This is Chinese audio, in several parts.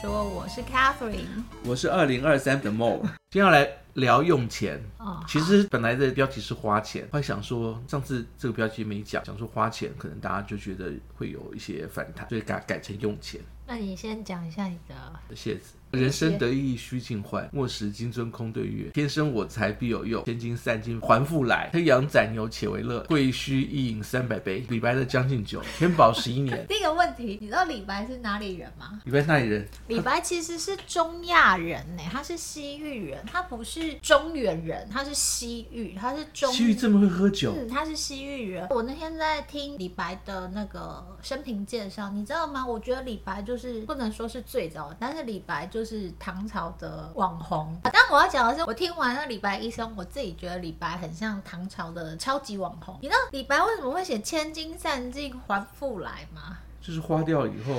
说，我是 Catherine，我是二零二三的 Mo，今天要来聊用钱。哦，其实本来的标题是花钱，后来想说上次这个标题没讲，讲说花钱，可能大家就觉得会有一些反弹，所以改改成用钱。那你先讲一下你的谢子。人生得意须尽欢，莫使金樽空对月。天生我材必有用，千金散尽还复来。黑羊宰牛且为乐，会须一饮三百杯。李白的《将进酒》，天宝十一年。第一个问题，你知道李白是哪里人吗？李白是哪里人？李白其实是中亚人呢，他是西域人，他不是中原人，他是西域，他是中。西域这么会喝酒？嗯，他是西域人。我那天在听李白的那个生平介绍，你知道吗？我觉得李白就是不能说是最早，但是李白就是唐朝。的网红，但我要讲的是，我听完那李白一生，我自己觉得李白很像唐朝的超级网红。你知道李白为什么会写“千金散尽还复来”吗？就是花掉以后。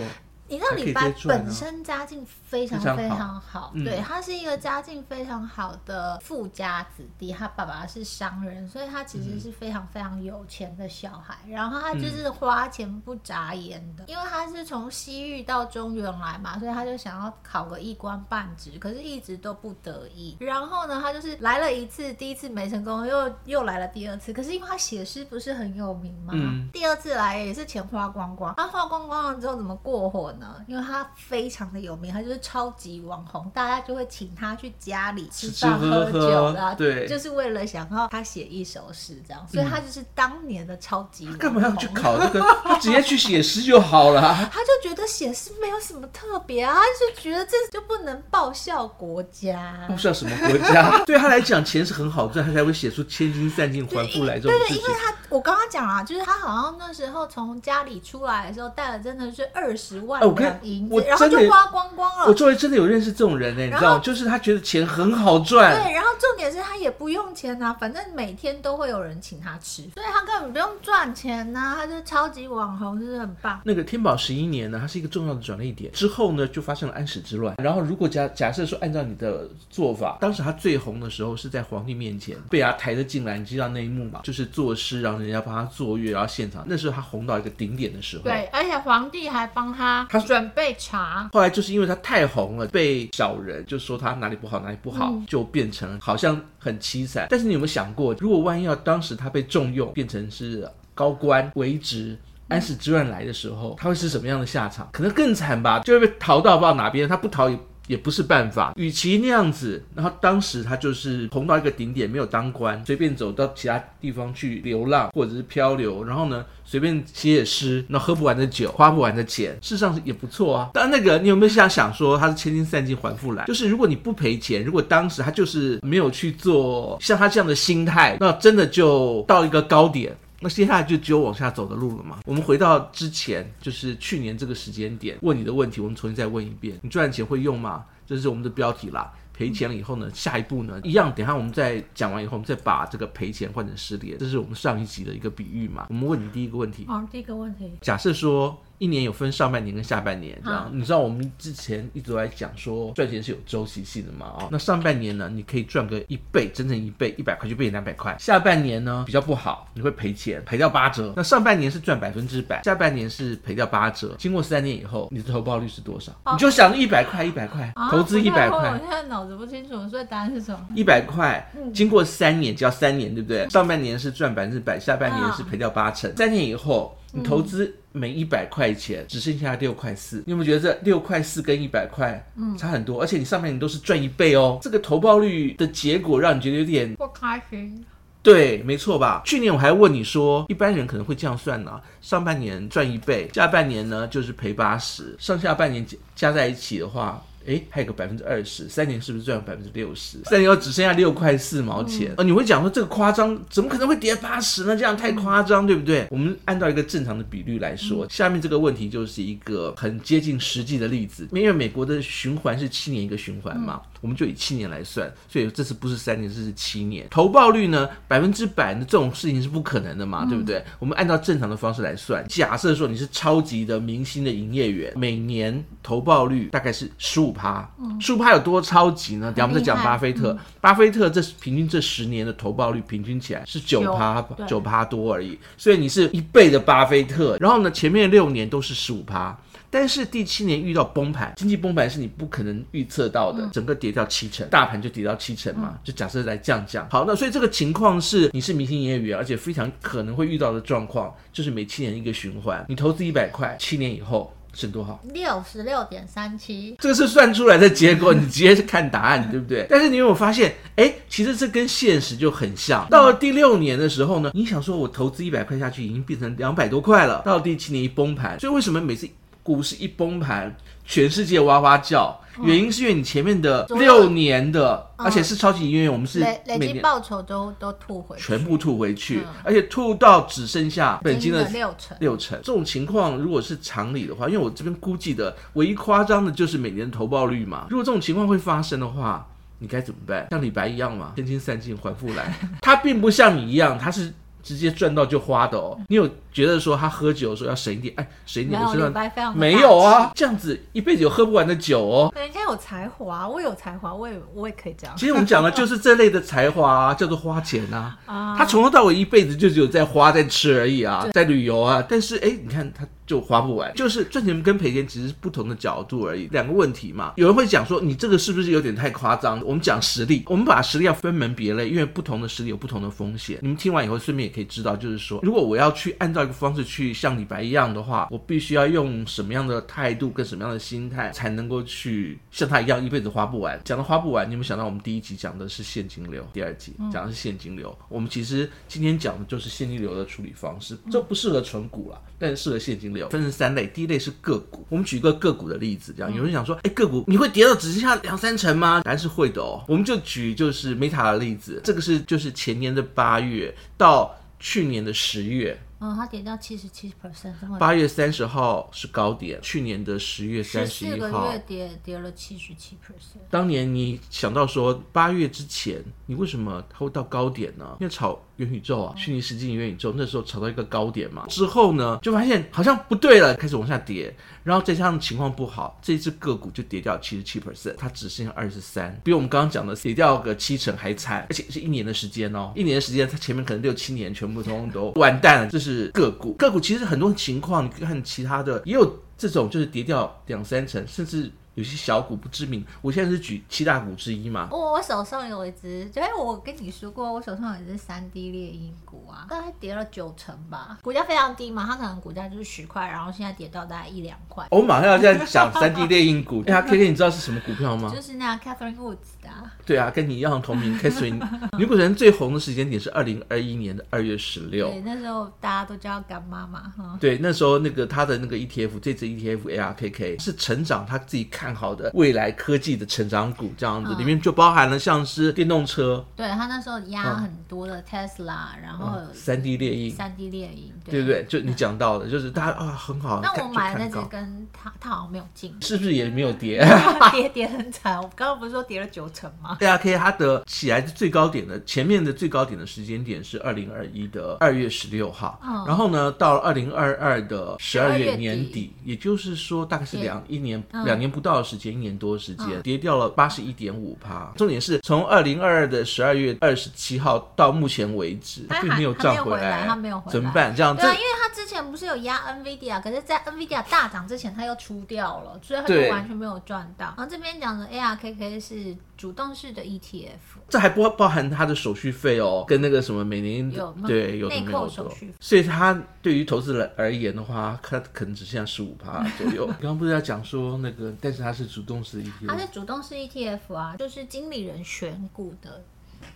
你知道李白本身家境非常非常好，好对，他是一个家境非常好的富家子弟，他爸爸是商人，所以他其实是非常非常有钱的小孩。然后他就是花钱不眨眼的，因为他是从西域到中原来嘛，所以他就想要考个一官半职，可是一直都不得意。然后呢，他就是来了一次，第一次没成功，又又来了第二次。可是因为他写诗不是很有名嘛，第二次来也是钱花光光。他花光光了之后怎么过活？因为他非常的有名，他就是超级网红，大家就会请他去家里吃饭喝酒的，对，就是为了想要他写一首诗这样，所以他就是当年的超级网红。干嘛要去考这个？他直接去写诗就好了。他就觉得写诗没有什么特别啊，他就觉得这就不能报效国家。报效什么国家？对他来讲，钱是很好赚，他才会写出千金散尽还复来这种对，因为他我刚刚讲啊，就是他好像那时候从家里出来的时候带了真的是二十万两。我然后就花光光了。我周围真的有认识这种人呢，你知道，就是他觉得钱很好赚。对，然后重点是他也不用钱啊，反正每天都会有人请他吃，所以他根本不用赚钱呐，他就超级网红，就是很棒。那个天宝十一年呢，它是一个重要的转捩点。之后呢，就发生了安史之乱。然后如果假假设说按照你的做法，当时他最红的时候是在皇帝面前被他抬着进来，你知道那一幕吗？就是作诗，然后人家帮他作乐，然后现场那时候他红到一个顶点的时候。对，而且皇帝还帮他他准备查。后来就是因为他太红了，被小人就说他哪里不好哪里不好，嗯、就变成好像很凄惨。但是你有没有想过，如果万一要当时他被重用，变成是高官为职，安史之乱来的时候，他会是什么样的下场？可能更惨吧，就会被逃到不知道哪边。他不逃也。也不是办法，与其那样子，然后当时他就是红到一个顶点，没有当官，随便走到其他地方去流浪或者是漂流，然后呢，随便写写诗，那喝不完的酒，花不完的钱，事实上也不错啊。但那个你有没有想想说，他是千金散尽还复来？就是如果你不赔钱，如果当时他就是没有去做像他这样的心态，那真的就到一个高点。那接下来就只有往下走的路了嘛。我们回到之前，就是去年这个时间点问你的问题，我们重新再问一遍：你赚钱会用吗？这是我们的标题啦。赔钱了以后呢，下一步呢，一样，等下我们再讲完以后，我们再把这个赔钱换成失联。这是我们上一集的一个比喻嘛。我们问你第一个问题。好，第一个问题。假设说。一年有分上半年跟下半年，这样你知道我们之前一直在讲说赚钱是有周期性的嘛？啊，那上半年呢，你可以赚个一倍，整整一倍，一百块就变两百块。下半年呢比较不好，你会赔钱，赔掉八折。那上半年是赚百分之百，下半年是赔掉八折。经过三年以后，你的投报率是多少？你就想一百块，一百块，投资一百块。我现在脑子不清楚，所以答案是什么？一百块，经过三年只要三年，对不对？上半年是赚百分之百，下半年是赔掉八成。三年以后。你投资每一百块钱只剩下六块四，你有没有觉得这六块四跟一百块差很多？而且你上半年都是赚一倍哦，这个投报率的结果让你觉得有点不开心。对，没错吧？去年我还问你说，一般人可能会这样算呢：上半年赚一倍，下半年呢就是赔八十，上下半年加在一起的话。哎，还有个百分之二十，三年是不是赚了百分之六十？三年后只剩下六块四毛钱。呃、嗯，你会讲说这个夸张，怎么可能会跌八十呢？这样太夸张，对不对？我们按照一个正常的比率来说，嗯、下面这个问题就是一个很接近实际的例子。因为美国的循环是七年一个循环嘛，嗯、我们就以七年来算，所以这次不是三年，这是七年。投报率呢，百分之百的这种事情是不可能的嘛，嗯、对不对？我们按照正常的方式来算，假设说你是超级的明星的营业员，每年投报率大概是十五。趴，十五趴有多超级呢？等下我们再讲巴菲特。嗯、巴菲特这平均这十年的投报率平均起来是九趴，九趴多而已。所以你是一倍的巴菲特。然后呢，前面六年都是十五趴，但是第七年遇到崩盘，经济崩盘是你不可能预测到的，嗯、整个跌掉七成，大盘就跌到七成嘛，嗯、就假设来降降。好，那所以这个情况是你是明星营业员，而且非常可能会遇到的状况，就是每七年一个循环，你投资一百块，七年以后。剩多少？六十六点三七，这个是算出来的结果，你直接是看答案，对不对？但是你有没有发现，哎，其实这跟现实就很像。到了第六年的时候呢，你想说我投资一百块下去，已经变成两百多块了。到了第七年一崩盘，所以为什么每次股市一崩盘，全世界哇哇叫？原因是因为你前面的六年的，而且是超级营业员，我们是累累积报酬都都吐回去，全部吐回去，而且吐到只剩下本金的六成。六成这种情况，如果是常理的话，因为我这边估计的唯一夸张的就是每年的投报率嘛。如果这种情况会发生的话，你该怎么办？像李白一样嘛，千金散尽还复来。他并不像你一样，他是直接赚到就花的哦。你有？觉得说他喝酒的时候要省一点，哎，省一点我身上没有啊，这样子一辈子有喝不完的酒哦。人家有才华，我有才华，我也我也可以这样。其实我们讲的就是这类的才华啊，叫做花钱啊。啊，他从头到尾一辈子就只有在花在吃而已啊，在旅游啊。但是哎，你看他就花不完，就是赚钱跟赔钱只是不同的角度而已，两个问题嘛。有人会讲说你这个是不是有点太夸张？我们讲实力，我们把实力要分门别类，因为不同的实力有不同的风险。你们听完以后顺便也可以知道，就是说如果我要去按照一个方式去像李白一样的话，我必须要用什么样的态度跟什么样的心态，才能够去像他一样一辈子花不完？讲到花不完，你有没有想到我们第一集讲的是现金流，第二集讲的是现金流。嗯、我们其实今天讲的就是现金流的处理方式，这不适合存股了，但是适合现金流。分成三类，第一类是个股。我们举一个个股的例子，这样有人想说，哎，个股你会跌到只剩下两三成吗？答案是会的哦。我们就举就是 Meta 的例子，这个是就是前年的八月到去年的十月。嗯，它跌到七十七 percent，八月三十号是高点，去年的十月三十一号，个月跌跌了七十七 percent。当年你想到说八月之前，你为什么它会到高点呢？因为炒元宇宙啊，虚拟实境元宇宙那时候炒到一个高点嘛，之后呢就发现好像不对了，开始往下跌，然后再加上情况不好，这一只个股就跌掉七十七 percent，它只剩下二十三，比我们刚刚讲的跌掉个七成还惨，而且是一年的时间哦，一年的时间，它前面可能六七年全部通通都完蛋了，这是。是个股，个股其实很多情况，你看其他的也有这种，就是跌掉两三成，甚至。有些小股不知名，我现在是举七大股之一嘛。我我手上有一只，就我跟你说过，我手上有一只三 D 猎鹰股啊，大概跌了九成吧，股价非常低嘛，它可能股价就是十块，然后现在跌到大概一两块。我马上要在讲三 D 猎鹰股，哎呀，K K，你知道是什么股票吗？就是那 Catherine Woods 的。对啊，跟你一样同名 Catherine。女股神最红的时间点是二零二一年的二月十六。对，那时候大家都叫干妈妈，哈。对，那时候那个他的那个 ETF，这只 ETF A R K K 是成长他自己看好的未来。科技的成长股这样子，里面就包含了像是电动车，对他那时候压很多的 Tesla，然后三 D 猎鹰，三 D 猎鹰，对不对？就你讲到的，就是大家啊很好。那我买的那只跟他，他好像没有进，是不是也没有跌？跌跌很惨。我刚刚不是说跌了九成吗？对啊，可以。它的起来的最高点的前面的最高点的时间点是二零二一的二月十六号，然后呢，到了二零二二的十二月年底，也就是说大概是两一年两年不到的时间，一年多的时间。跌掉了八十一点五趴，重点是从二零二二的十二月二十七号到目前为止，它并没有涨回来，它没有回来，怎么办？这样子，对，因为它之前不是有压 NVIDIA，可是，在 NVIDIA 大涨之前，它又出掉了，所以它就完全没有赚到。然后这边讲的 ARKK 是主动式的 ETF，这还不包含它的手续费哦，跟那个什么每年有对有内扣手续费，所以它对于投资人而言的话，它可能只剩下十五趴左右。刚刚不是要讲说那个，但是它是主动式 ETF 它是。主动式 ETF 啊，就是经理人选股的，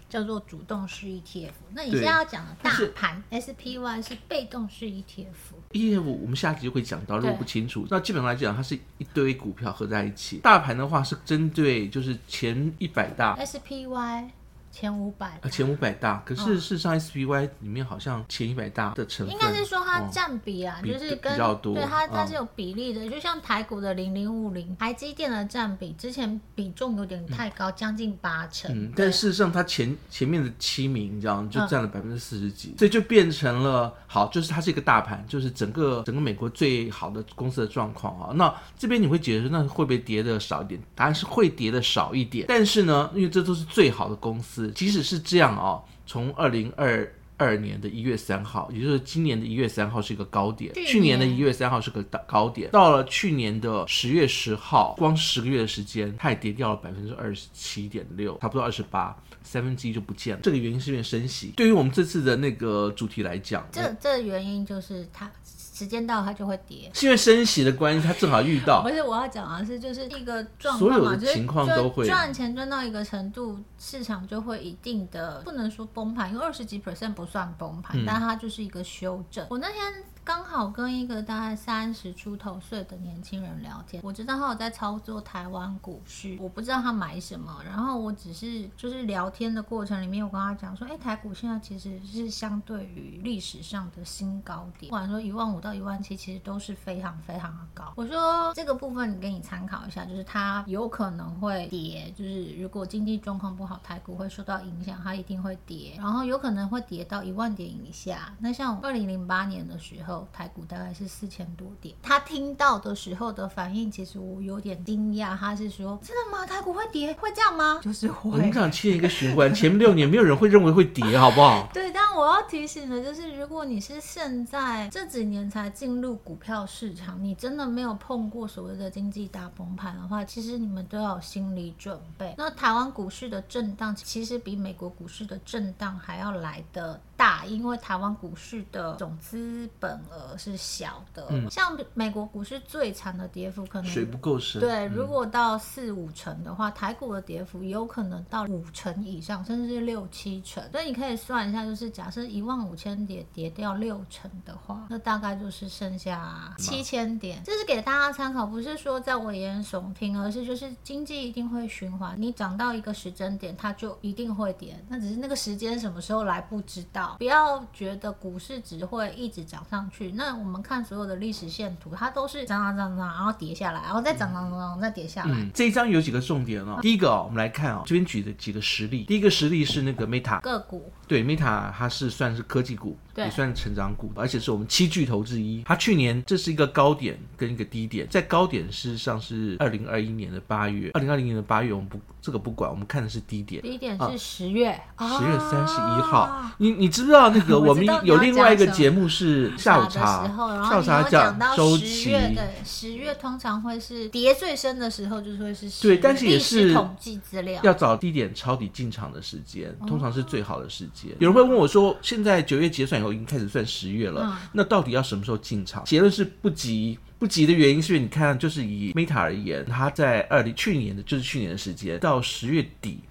叫做主动式 ETF。那你现在要讲的大盘 SPY 是被动式 ETF。ETF 我们下集就会讲到，如果不清楚，那基本上来讲，它是一堆股票合在一起。大盘的话是针对就是前一百大 SPY。前五百，啊，前五百大，可是事实上 SPY 里面好像前一百大的成分，应该是说它占比啊，就是跟比较多，对它它是有比例的，就像台股的零零五零，台积电的占比之前比重有点太高，将近八成，嗯，但事实上它前前面的七名这样就占了百分之四十几，所以就变成了好，就是它是一个大盘，就是整个整个美国最好的公司的状况啊。那这边你会觉得那会不会跌的少一点？答案是会跌的少一点，但是呢，因为这都是最好的公司。即使是这样哦，从二零二二年的一月三号，也就是今年的一月三号是一个高点，去年，的一月三号是个高点，到了去年的十月十号，光十个月的时间，它也跌掉了百分之二十七点六，差不多二十八，三分之一就不见了。这个原因是因为升息。对于我们这次的那个主题来讲，这这原因就是它。时间到它就会跌，是因为升息的关系，它正好遇到。不是我要讲的是，就是一个状况嘛，所有的情况都会赚钱赚到一个程度，市场就会一定的不能说崩盘，因为二十几 percent 不算崩盘，嗯，但它就是一个修正。我那天。刚好跟一个大概三十出头岁的年轻人聊天，我知道他有在操作台湾股市，我不知道他买什么，然后我只是就是聊天的过程里面，我跟他讲说，哎，台股现在其实是相对于历史上的新高点，不管说一万五到一万七，其实都是非常非常的高。我说这个部分你给你参考一下，就是它有可能会跌，就是如果经济状况不好，台股会受到影响，它一定会跌，然后有可能会跌到一万点以下。那像二零零八年的时候。台股大概是四千多点，他听到的时候的反应，其实我有点惊讶。他是说：“真的吗？台股会跌？会这样吗？”就是会。我们想切一个循环，前面六年没有人会认为会跌，好不好？对，但我要提醒的就是，如果你是现在这几年才进入股票市场，你真的没有碰过所谓的经济大崩盘的话，其实你们都要有心理准备。那台湾股市的震震荡，其实比美国股市的震荡还要来的大，因为台湾股市的总资本。额，是小的，嗯，像美国股市最惨的跌幅可能水不够深。对，如果到四五成的话，嗯，台股的跌幅有可能到五成以上，甚至是六七成。所以你可以算一下，就是假设一万五千点跌掉六成的话，那大概就是剩下七千点。这是给大家参考，不是说在危言耸听，而是就是经济一定会循环。你涨到一个时针点，它就一定会跌，那只是那个时间什么时候来不知道。不要要觉得股市只会一直涨上去。那我们看所有的历史线图，它都是涨涨涨涨，然后跌下来，然后再涨涨涨涨，再跌下来。这一张有几个重点哦。第一个哦，我们来看哦，这边举的几个实例。第一个实例是那个 Meta 个股，对，Meta 它是算是科技股。也算成长股，而且是我们七巨头之一。它去年这是一个高点跟一个低点，在高点事实上是二零二一年的八月，二零二零年的八月我们不这个不管，我们看的是低点。低点是十月，十、啊、月三十一号。啊、你你知不知道那个我们有另外一个节目是下午茶，下午茶讲周期。对，十月通常会是跌最深的时候，就是会是十对，但是也是统计资料要找低点抄底进场的时间，通常是最好的时间。有人会问我说，现在九月结算以后已经开始算十月了，嗯，那到底要什么时候进场？结论是不急，不急的原因是因为你看，就是以 Meta 而言，它在二零去年的，就是去年的时间到十月底。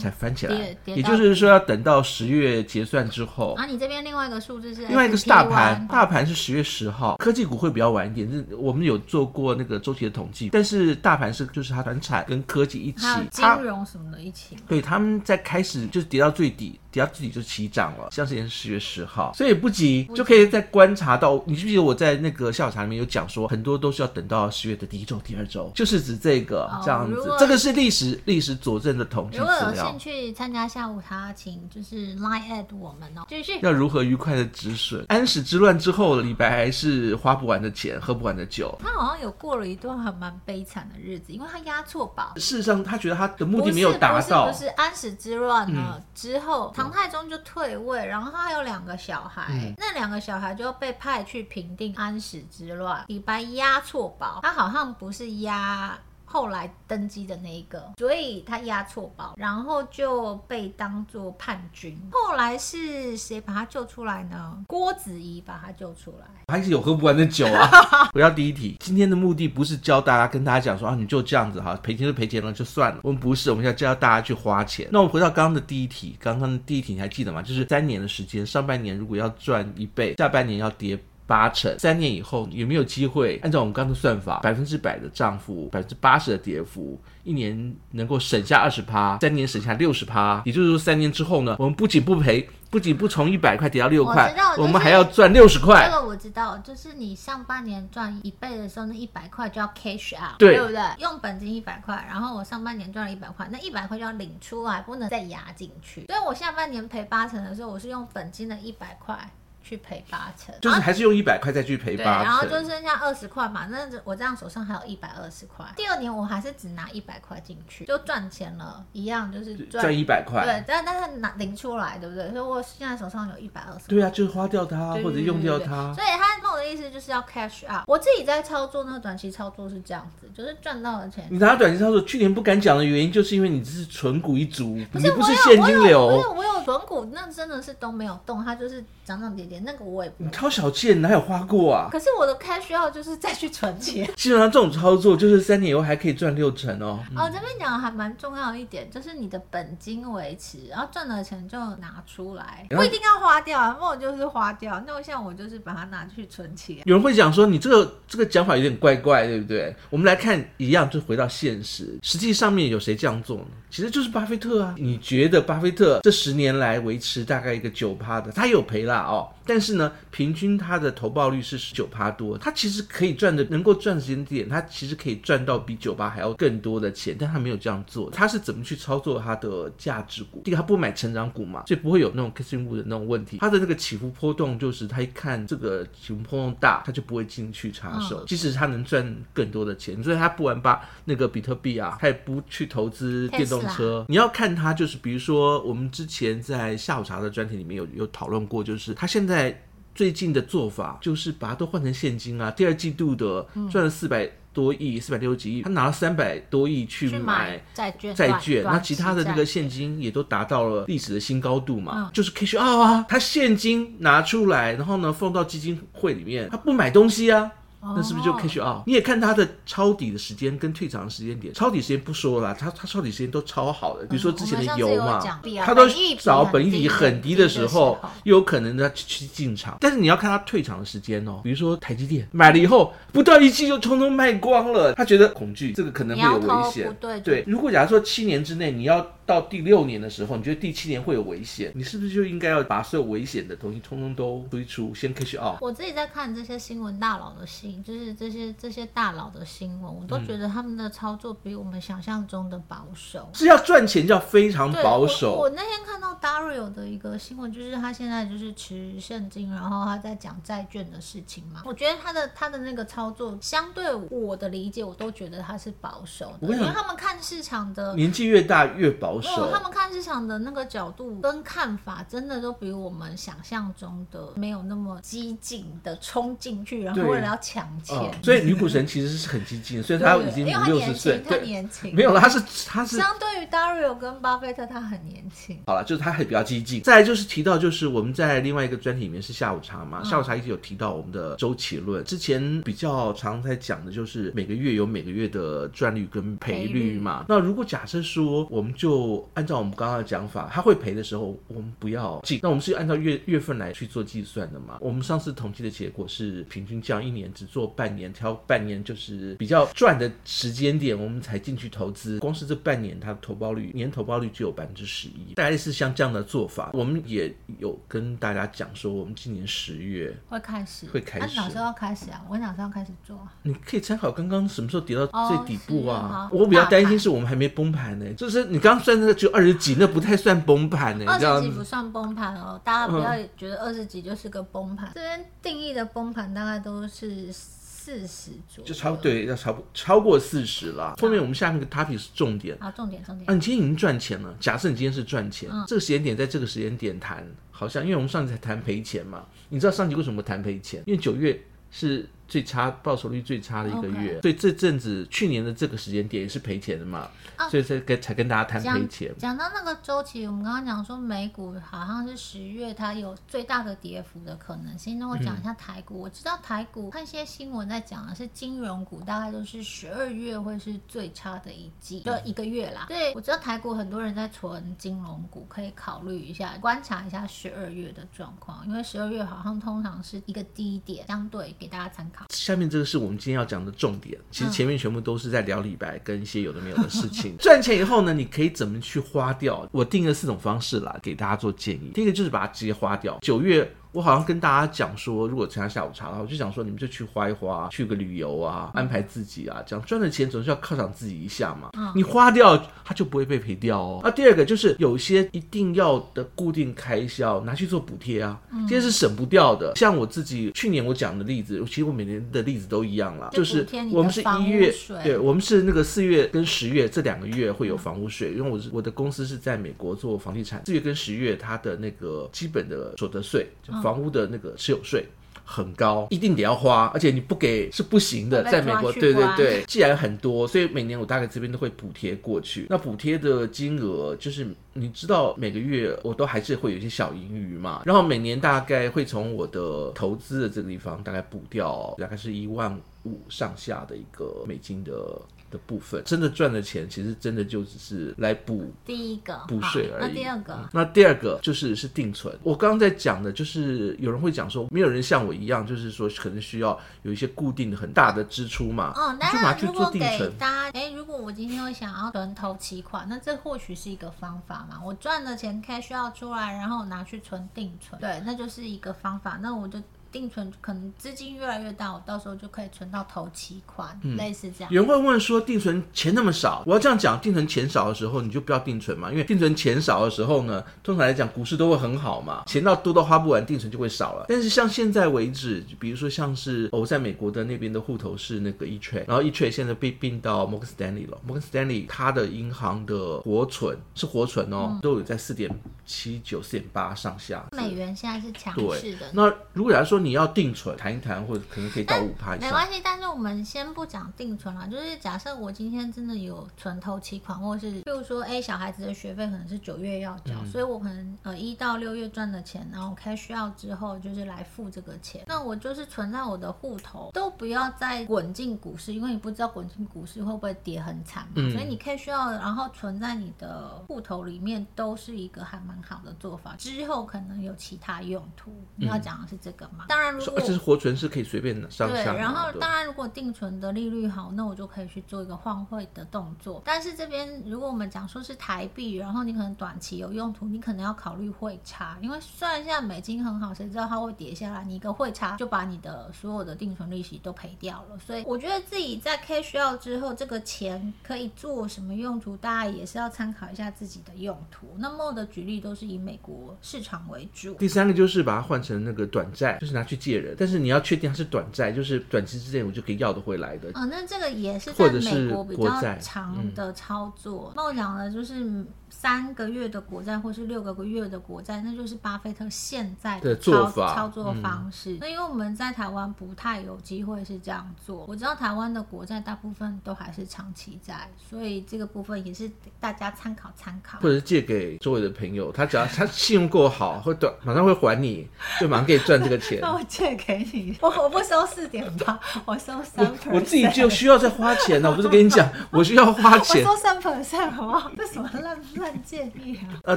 才翻起来，也就是说要等到十月结算之后。啊，你这边另外一个数字是？另外一个是大盘，大盘是十月十号。科技股会比较晚一点，是我们有做过那个周期的统计，但是大盘是就是它传产跟科技一起，金融什么的一起。对，他们在开始就是跌到最底，跌到自己就起涨了，像是也是十月十号，所以不急，就可以再观察到。你记不记得我在那个下午茶里面有讲说，很多都是要等到十月的第一周、第二周，就是指这个、哦、这样子。这个是历史历史佐证的统计资料。有兴趣参加下午茶，请就是 line at 我们哦。继续要如何愉快的止损？安史之乱之后，李白还是花不完的钱，喝不完的酒。他好像有过了一段还蛮悲惨的日子，因为他押错宝。事实上，他觉得他的目的没有达到。不是，不是，不是安史之乱呢、嗯、之后，唐太宗就退位，然后他还有两个小孩，嗯、那两个小孩就被派去平定安史之乱。李白押错宝，他好像不是押。后来登基的那一个，所以他押错宝，然后就被当做叛军。后来是谁把他救出来呢？郭子仪把他救出来。还是有喝不完的酒啊！回到第一题，今天的目的不是教大家跟大家讲说啊，你就这样子哈，赔钱就赔钱了就算了。我们不是，我们要教大家去花钱。那我们回到刚刚的第一题，刚刚的第一题你还记得吗？就是三年的时间，上半年如果要赚一倍，下半年要跌。八成，三年以后有没有机会？按照我们刚刚的算法，百分之百的涨幅，百分之八十的跌幅，一年能够省下二十趴，三年省下六十趴。也就是说，三年之后呢，我们不仅不赔，不仅不从一百块跌到六块，我，我们还要赚六十块。这个我知道，就是你上半年赚一倍的时候，那一百块就要 cash out，对，对不对？用本金一百块，然后我上半年赚了一百块，那一百块就要领出来，不能再压进去。所以我下半年赔八成的时候，我是用本金的一百块。去赔八成，就是还是用一百块再去赔八成，然后就剩下二十块嘛。那我这样手上还有一百二十块，第二年我还是只拿一百块进去，就赚钱了，一样就是赚一百块。对，但但是拿领出来，对不对？所以我现在手上有一百二十。对啊，就是花掉它或者用掉它。所以他跟我的意思就是要 cash out。我自己在操作那个短期操作是这样子，就是赚到了钱。你拿短期操作，去年不敢讲的原因，就是因为你是存股一族，不是你不是现金流。我有我有存股，那真的是都没有动，它就是涨涨跌跌。那个我也不。你超小气，哪有花过啊？可是我的 cash out 就是再去存钱。基本上这种操作就是三年以后还可以赚六成哦。嗯、哦，这边讲的还蛮重要一点，就是你的本金维持，然后赚的钱就拿出来，不一定要花掉啊。那我就是花掉，那我像我就是把它拿去存有人会讲说你这个这个讲法有点怪怪，对不对？我们来看一样，就回到现实，实际上面有谁这样做呢？其实就是巴菲特啊。你觉得巴菲特这十年来维持大概一个九趴的，他有赔啦哦。但是呢，平均他的投报率是十九趴多，他其实可以赚的，能够赚时间点，他其实可以赚到比九趴还要更多的钱，但他没有这样做。他是怎么去操作他的价值股？第一个，他不买成长股嘛，所以不会有那种 kissing booth 的那种问题。他的那个起伏波动，就是他一看这个起伏波动大，他就不会进去插手，即使他能赚更多的钱。所以他不玩吧那个比特币啊，他也不去投资电动车。你要看他，就是比如说我们之前在下午茶的专题里面有有讨论过，就是他现在。在最近的做法就是把它都换成现金啊。第二季度的赚了四百多亿，四百六十几亿，他拿了三百多亿去买债券，债券。那其他的那个现金也都达到了历史的新高度嘛，就是 cash out 啊，他现金拿出来，然后呢放到基金会里面，他不买东西啊。那是不是就 cash out？你也看他的抄底的时间跟退场的时间点，抄底时间不说了，他他抄底时间都超好的。比如说之前的油嘛，他都找本益比很低的时候，又有可能的去进场。但是你要看他退场的时间哦。比如说台积电买了以后，不到一季就通通卖光了，他觉得恐惧，这个可能会有危险。对对，如果假如说七年之内你要。到第六年的时候，你觉得第七年会有危险？你是不是就应该要把所有危险的东西通通都推出，先 cash out？我自己在看这些新闻大佬的新，就是这些这些大佬的新闻，我都觉得他们的操作比我们想象中的保守。是要赚钱叫非常保守。我，我那天看到 Dario 的一个新闻，就是他现在就是持现金，然后他在讲债券的事情嘛。我觉得他的他的那个操作，相对我的理解，我都觉得他是保守的，因为他们看市场的年纪越大越保守。哦，他们看市场的那个角度跟看法，真的都比我们想象中的没有那么激进的冲进去，然后为了要抢钱。哦，所以女股神其实是很激进，所以她已经五六十岁，她年轻，没有了，她是她是相对于 Dario 跟巴菲特，她很年轻。好了，就是她还比较激进。再来就是提到，就是我们在另外一个专题里面是下午茶嘛，下午茶一直有提到我们的周期论，之前比较常在讲的就是每个月有每个月的赚率跟赔率嘛。那如果假设说，我们就按照我们刚刚的讲法，他会赔的时候，我们不要进。那我们是按照月月份来去做计算的嘛？我们上次统计的结果是平均这样一年只做半年，挑半年就是比较赚的时间点，我们才进去投资。光是这半年，它的投报率年投报率就有百分之十一，大概是像这样的做法。我们也有跟大家讲说，我们今年十月会开始，会开始。哪时候要开始啊？我哪时候要开始做？你可以参考刚刚什么时候跌到最底部啊？哦、我比较担心是我们还没崩盘呢，就是你刚刚算那个就二十几，那不太算崩盘呢。二十几不算崩盘哦，大家不要觉得二十几就是个崩盘。嗯、这边定义的崩盘大概都是四十左右，就超对，要超超过四十了。后面我们下面的 topic 是重点啊，重点重点。啊，你今天已经赚钱了。假设你今天是赚钱，嗯、这个时间点在这个时间点谈，好像因为我们上次才谈赔钱嘛。你知道上集为什么谈赔钱？因为九月是。最差报酬率最差的一个月，所以.这阵子去年的这个时间点也是赔钱的嘛，啊、所以才跟才跟大家谈赔钱。讲到那个周期，我们刚刚讲说美股好像是十月它有最大的跌幅的可能性。那我讲一下台股，嗯、我知道台股看一些新闻在讲的是金融股，大概都是十二月会是最差的一季，就一个月啦。对，我知道台股很多人在存金融股，可以考虑一下，观察一下十二月的状况，因为十二月好像通常是一个低点，相对给大家参考。下面这个是我们今天要讲的重点。其实前面全部都是在聊李白跟一些有的没有的事情。赚钱以后呢，你可以怎么去花掉？我定了四种方式啦给大家做建议。第一个就是把它直接花掉。九月我好像跟大家讲说，如果参加下午茶的话，我就想说，你们就去花一花，去个旅游啊，安排自己啊，这样赚的钱总是要犒赏自己一下嘛。嗯、你花掉，它就不会被赔掉哦。那第二个就是有些一定要的固定开销拿去做补贴啊，这些是省不掉的。像我自己去年我讲的例子，其实我每年的例子都一样啦，就是我们是一月，对，我们是那个四月跟十月这两个月会有房屋税，因为我是我的公司是在美国做房地产，四月跟十月它的那个基本的所得税。房屋的那个持有税很高，一定得要花，而且你不给是不行的。在美国，对对对，既然很多，所以每年我大概这边都会补贴过去。那补贴的金额就是你知道，每个月我都还是会有一些小盈余嘛。然后每年大概会从我的投资的这个地方大概补掉，大概是一万五上下的一个美金的。的部分真的赚的钱，其实真的就只是来补第一个补税而已。那第二个，嗯、那第二个就是是定存。我刚刚在讲的，就是有人会讲说，没有人像我一样，就是说可能需要有一些固定的很大的支出嘛。嗯，那如果给大家，哎，如果我今天会想要存头期款，那这或许是一个方法嘛。我赚的钱 cash 要出来，然后拿去存定存，对，那就是一个方法。那我就。定存可能资金越来越大，我到时候就可以存到头期款，嗯、类似这样。有人会问说，定存钱那么少，我要这样讲，定存钱少的时候你就不要定存嘛，因为定存钱少的时候呢，通常来讲股市都会很好嘛，钱到多到花不完，定存就会少了。但是像现在为止，比如说像是我在美国的那边的户头是那个 E-Trade，然后 E-Trade 现在被并到 Morgan Stanley 了，Morgan Stanley 它的银行的活存是活存哦，嗯、都有在四点七九、四点八上下。美元现在是强势的。那如果来说你要定存，谈一谈，或者可能可以到五趴以上。没关系，但是我们先不讲定存了，就是假设我今天真的有存头期款，或者是譬如说，哎，小孩子的学费可能是九月要交，嗯、所以我可能呃一到六月赚的钱，然后开需要之后就是来付这个钱。那我就是存在我的户头，都不要再滚进股市，因为你不知道滚进股市会不会跌很惨嘛。嗯、所以你开需要，然后存在你的户头里面，都是一个还蛮好的做法。之后可能有其他用途，你要讲的是这个吗？嗯、当然，如果活存是可以随便的上下。对，然后当然，如果定存的利率好，那我就可以去做一个换汇的动作。但是这边如果我们讲说是台币，然后你可能短期有用途，你可能要考虑汇差，因为虽然现在美金很好，谁知道它会跌下来？你一个汇差就把你的所有的定存利息都赔掉了。所以我觉得自己在 cash out 之后，这个钱可以做什么用途，大家也是要参考一下自己的用途。那么我的举例都是以美国市场为主。第三个就是把它换成那个短债，就是拿去借人，但是。你要确定它是短债，就是短期之内我就可以要得回来的。哦，那这个也是在美国比较长的操作。那我讲的就是。三个月的国债，或是六个月的国债，那就是巴菲特现在的操操作方式。那、嗯、因为我们在台湾不太有机会是这样做。我知道台湾的国债大部分都还是长期债，所以这个部分也是大家参考参考。或者是借给周围的朋友，他只要他 信用够好，会短马上会还你，就马上可以赚这个钱。那我借给你，我我不收四点八，我收三。我自己就需要再花钱呢，我不是跟你讲，我需要花钱。我收三 percent 好不好？这什么烂建议啊，呃，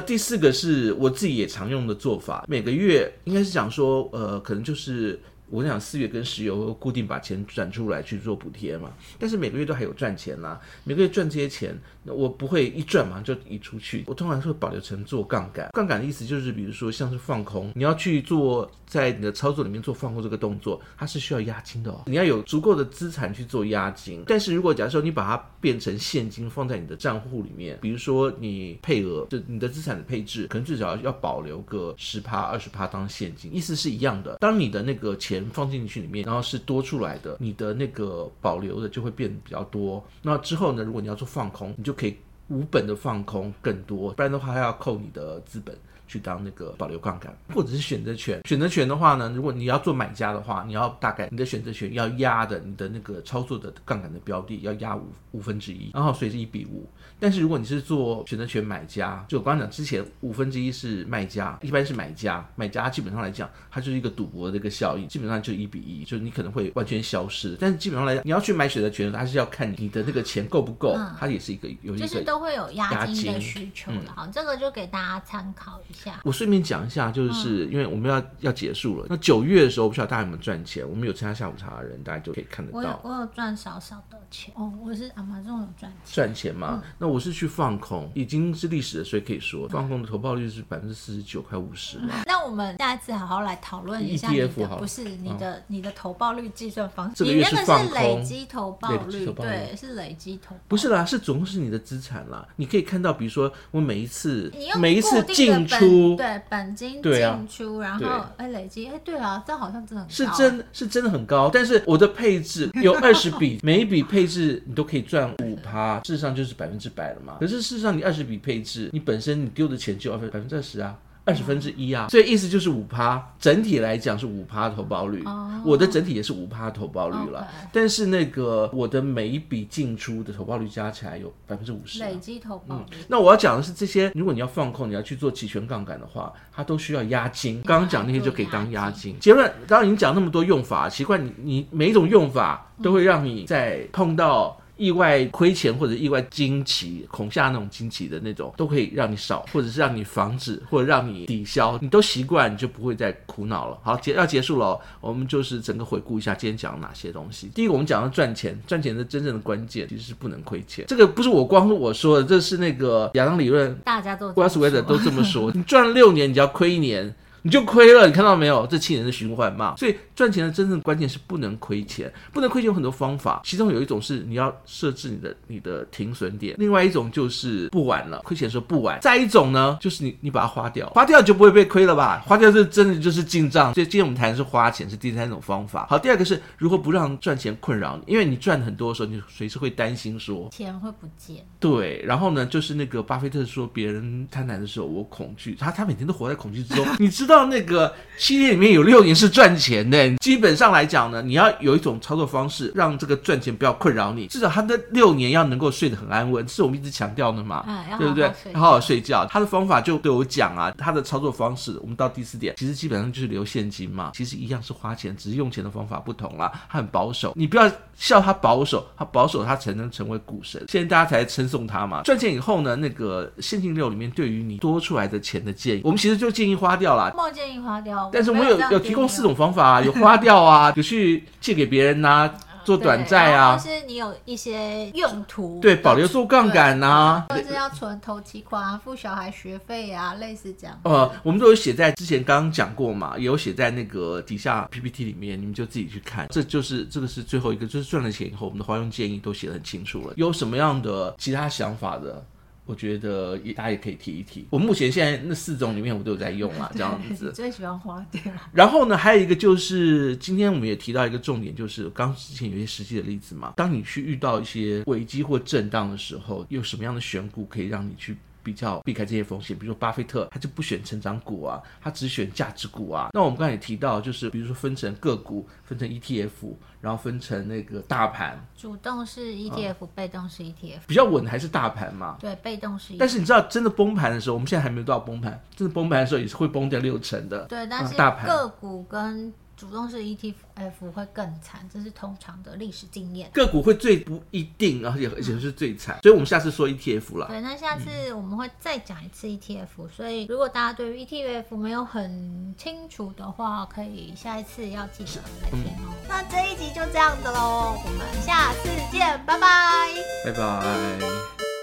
第四个是我自己也常用的做法，每个月应该是讲说，呃，可能就是。我想四月跟十月我固定把钱转出来去做补贴嘛，但是每个月都还有赚钱啦，每个月赚这些钱，我不会一赚嘛就移出去，我通常会保留成做杠杆。杠杆的意思就是，比如说像是放空，你要去做在你的操作里面做放空这个动作，它是需要押金的哦，你要有足够的资产去做押金。但是如果假设说你把它变成现金放在你的账户里面，比如说你配额就你的资产的配置，可能至少要保留个十趴二十趴当现金，意思是一样的。当你的那个钱钱放进去里面，然后是多出来的，你的那个保留的就会变比较多。那之后呢，如果你要做放空，你就可以无本的放空更多，不然的话还要扣你的资本。去当那个保留杠杆，或者是选择权。选择权的话呢，如果你要做买家的话，你要大概你的选择权要压的，你的那个操作的杠杆的标的要压五五分之一，然后所以是一比五。但是如果你是做选择权买家，就我刚刚讲之前五分之一是卖家，一般是买家，买家基本上来讲，它就是一个赌博的一个效应，基本上就一比一，就是你可能会完全消失。但是基本上来讲，你要去买选择权，它是要看你的那个钱够不够，嗯、它也是一个有一个就是都会有押金的需求的。好、嗯，这个就给大家参考一下。我顺便讲一下，就是因为我们要要结束了。那九月的时候，我不知道大家有没有赚钱？我们有参加下午茶的人，大家就可以看得到。我有我有赚少少的钱哦，我是 Amazon 有赚钱。赚钱嘛？那我是去放空，已经是历史了，所以可以说放空的投报率是百分之四十九，快五十了。那我们下一次好好来讨论一下你的，不是你的你的投报率计算方式。这个月是放空，累积投报率，对，是累积投。不是啦，是总共是你的资产啦。你可以看到，比如说我每一次每一次进出，对本金进出，然后哎累积，哎对啊，这好像真的很高。是真，是真的很高。但是我的配置有二十笔，每一笔配置你都可以赚五趴，事实上就是百分之百了嘛。可是事实上，你二十笔配置，你本身你丢的钱就要百分之二十啊。二十分之一啊，所以意思就是五趴，整体来讲是五趴投报率。Oh, 我的整体也是五趴投报率了.但是那个我的每一笔进出的投报率加起来有百分之五十。累积投报率。嗯，那我要讲的是这些，如果你要放空，你要去做期权杠杆的话，它都需要押金。刚刚讲那些就可以当押金。结论，刚刚已经讲那么多用法，奇怪，你你每一种用法都会让你在碰到。意外亏钱或者意外惊奇、恐吓那种惊奇的那种，都可以让你少，或者是让你防止，或者让你抵消，你都习惯，你就不会再苦恼了。好，结要结束了，我们就是整个回顾一下今天讲了哪些东西。第一个，我们讲到赚钱，赚钱的真正的关键其实是不能亏钱。这个不是我光我说的，这是那个亚当理论，大家都都这么说。你赚六年，你就要亏一年。你就亏了，你看到没有？这七年的循环嘛。所以赚钱的真正关键是不能亏钱，不能亏钱有很多方法，其中有一种是你要设置你的你的停损点，另外一种就是不玩了，亏钱的时候不玩。再一种呢，就是你你把它花掉，花掉就不会被亏了吧？花掉是真的就是进账。所以今天我们谈的是花钱，是第三种方法。好，第二个是如何不让赚钱困扰你，因为你赚很多的时候，你随时会担心说钱会不见。对，然后呢，就是那个巴菲特说别人贪婪的时候，我恐惧。他他每天都活在恐惧之中，你知道。到那个七年里面有六年是赚钱的，基本上来讲呢，你要有一种操作方式，让这个赚钱不要困扰你。至少他的六年要能够睡得很安稳，是我们一直强调的嘛，嗯、对不对？要好好睡觉。他的方法就对我讲啊，他的操作方式，我们到第四点，其实基本上就是留现金嘛，其实一样是花钱，只是用钱的方法不同啦。他很保守，你不要笑他保守，他保守他才能成为股神。现在大家才称颂他嘛。赚钱以后呢，那个现金流里面对于你多出来的钱的建议，我们其实就建议花掉了。不建议花掉，但是我们有有提供四种方法啊，有花掉啊，有去借给别人呐、啊。做短债啊，但是你有一些用途，对，保留做杠杆呐，或者是要存投期款啊、付小孩学费啊，类似这样。呃，我们都有写在之前刚刚讲过嘛，也有写在那个底下 PPT 里面，你们就自己去看。这就是这个是最后一个，就是赚了钱以后，我们的花用建议都写得很清楚了。有什么样的其他想法的？我觉得也大家也可以提一提。我目前现在那四种里面，我都有在用啊，这样 子。最喜欢花店。然后呢，还有一个就是今天我们也提到一个重点，就是刚之前有一些实际的例子嘛。当你去遇到一些危机或震荡的时候，有什么样的选股可以让你去比较避开这些风险？比如说巴菲特，他就不选成长股啊，他只选价值股啊。那我们刚才也提到，就是比如说分成个股，分成 ETF。然后分成那个大盘，主动是 ETF，被动是 ETF，比较稳还是大盘嘛？对，被动是。但是你知道，真的崩盘的时候，我们现在还没有到崩盘，真的崩盘的时候也是会崩掉六成的。对，但是大盘个股跟主动式 ETF 会更惨，这是通常的历史经验。个股会最不一定，而且而且是最惨，所以我们下次说 ETF 了。对，那下次我们会再讲一次 ETF，所以如果大家对于 ETF 没有很清楚的话，可以下一次要记得来听哦。嗯、那这一集就这样子喽，我们下次见，拜拜，拜拜。